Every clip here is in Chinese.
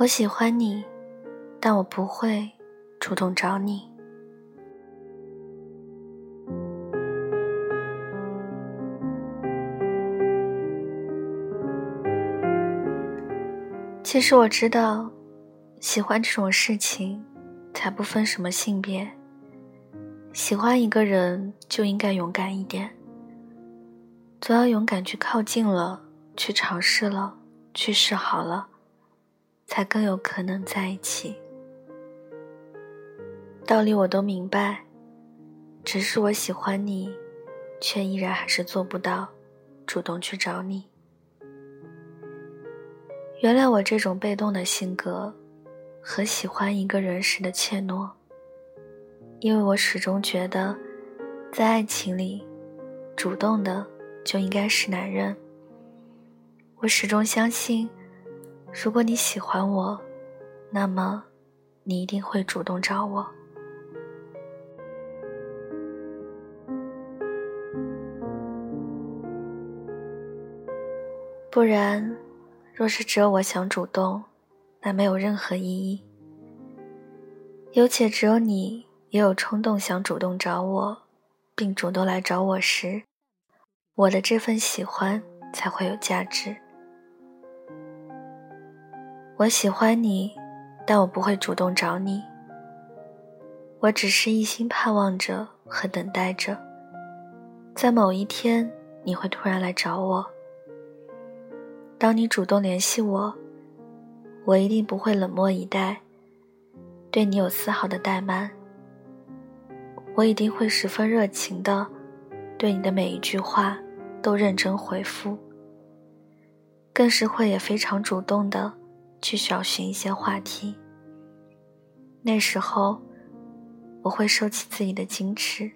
我喜欢你，但我不会主动找你。其实我知道，喜欢这种事情，才不分什么性别。喜欢一个人就应该勇敢一点，总要勇敢去靠近了，去尝试了，去试好了，才更有可能在一起。道理我都明白，只是我喜欢你，却依然还是做不到主动去找你。原谅我这种被动的性格，和喜欢一个人时的怯懦。因为我始终觉得，在爱情里，主动的就应该是男人。我始终相信，如果你喜欢我，那么你一定会主动找我。不然。若是只有我想主动，那没有任何意义。有且只有你也有冲动想主动找我，并主动来找我时，我的这份喜欢才会有价值。我喜欢你，但我不会主动找你。我只是一心盼望着和等待着，在某一天你会突然来找我。当你主动联系我，我一定不会冷漠以待，对你有丝毫的怠慢。我一定会十分热情的，对你的每一句话都认真回复，更是会也非常主动的去找寻一些话题。那时候，我会收起自己的矜持，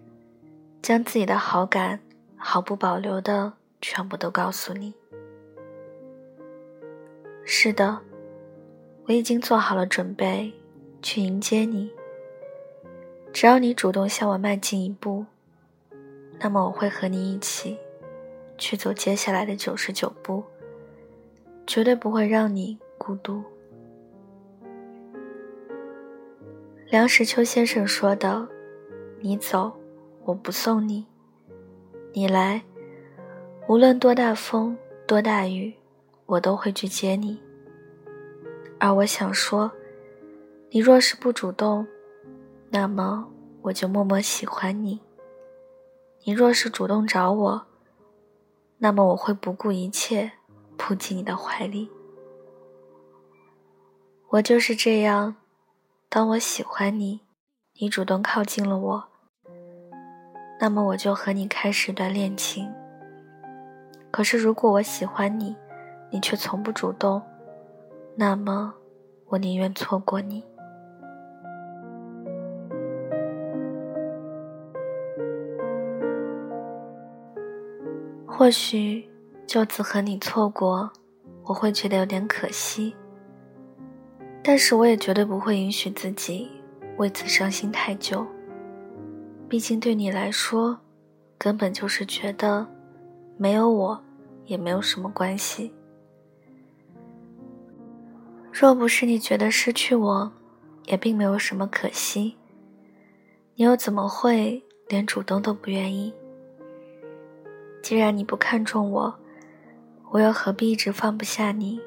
将自己的好感毫不保留的全部都告诉你。是的，我已经做好了准备，去迎接你。只要你主动向我迈进一步，那么我会和你一起，去走接下来的九十九步，绝对不会让你孤独。梁实秋先生说的：“你走，我不送你；你来，无论多大风，多大雨。”我都会去接你，而我想说，你若是不主动，那么我就默默喜欢你；你若是主动找我，那么我会不顾一切扑进你的怀里。我就是这样，当我喜欢你，你主动靠近了我，那么我就和你开始一段恋情。可是如果我喜欢你，你却从不主动，那么我宁愿错过你。或许就此和你错过，我会觉得有点可惜。但是我也绝对不会允许自己为此伤心太久。毕竟对你来说，根本就是觉得没有我也没有什么关系。若不是你觉得失去我，也并没有什么可惜，你又怎么会连主动都不愿意？既然你不看重我，我又何必一直放不下你？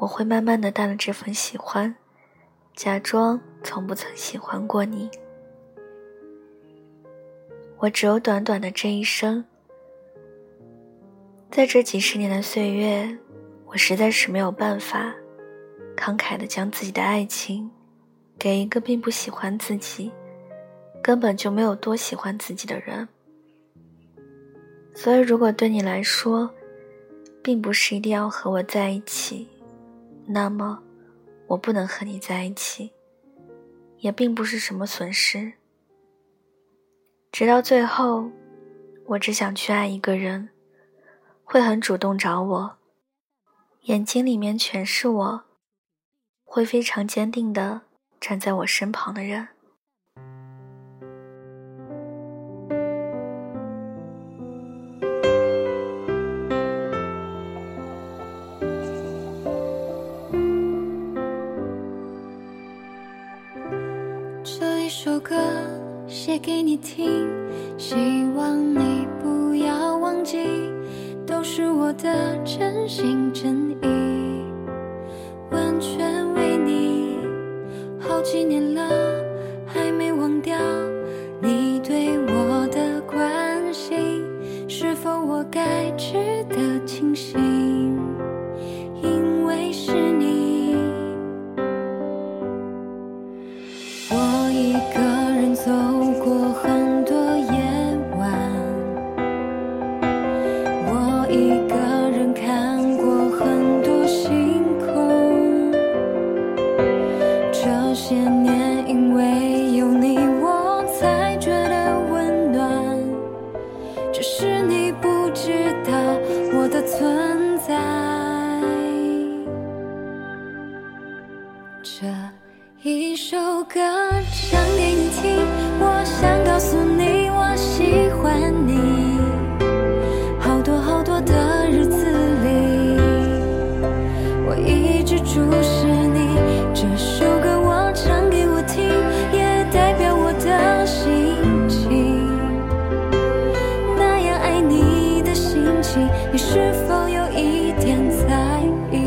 我会慢慢的淡了这份喜欢，假装从不曾喜欢过你。我只有短短的这一生，在这几十年的岁月。我实在是没有办法，慷慨的将自己的爱情，给一个并不喜欢自己，根本就没有多喜欢自己的人。所以，如果对你来说，并不是一定要和我在一起，那么，我不能和你在一起，也并不是什么损失。直到最后，我只想去爱一个人，会很主动找我。眼睛里面全是我，会非常坚定的站在我身旁的人。首歌写给你听，希望你不要忘记，都是我的真心真，你是否有一点在意？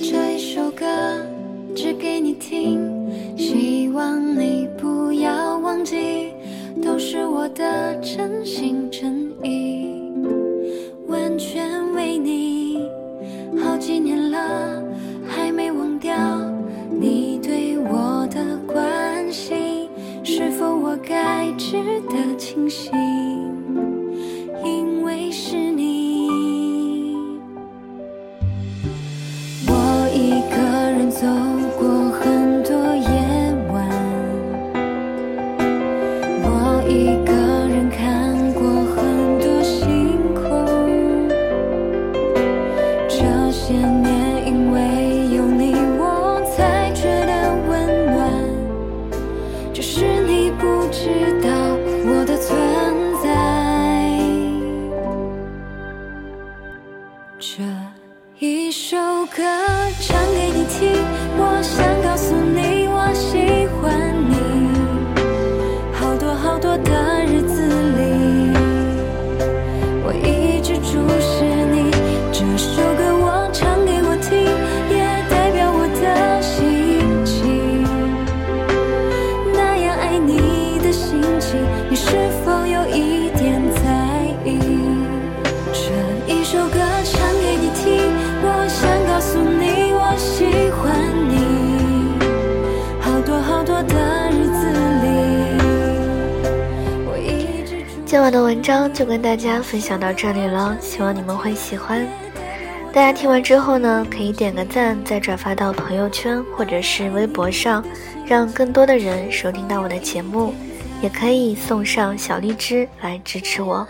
这一首歌只给你听，希望你不要忘记，都是我的真得庆幸？因为是你。我一个人走是否有一点在意？这一首歌唱给你听，我想告诉你我喜欢你。好多好多的日子里，我一直今晚的文章就跟大家分享到这里了，希望你们会喜欢。大家听完之后呢，可以点个赞，再转发到朋友圈或者是微博上，让更多的人收听到我的节目。也可以送上小荔枝来支持我。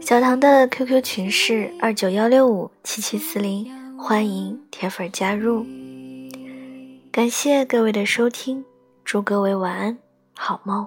小唐的 QQ 群是二九幺六五七七四零，欢迎铁粉加入。感谢各位的收听，祝各位晚安，好梦。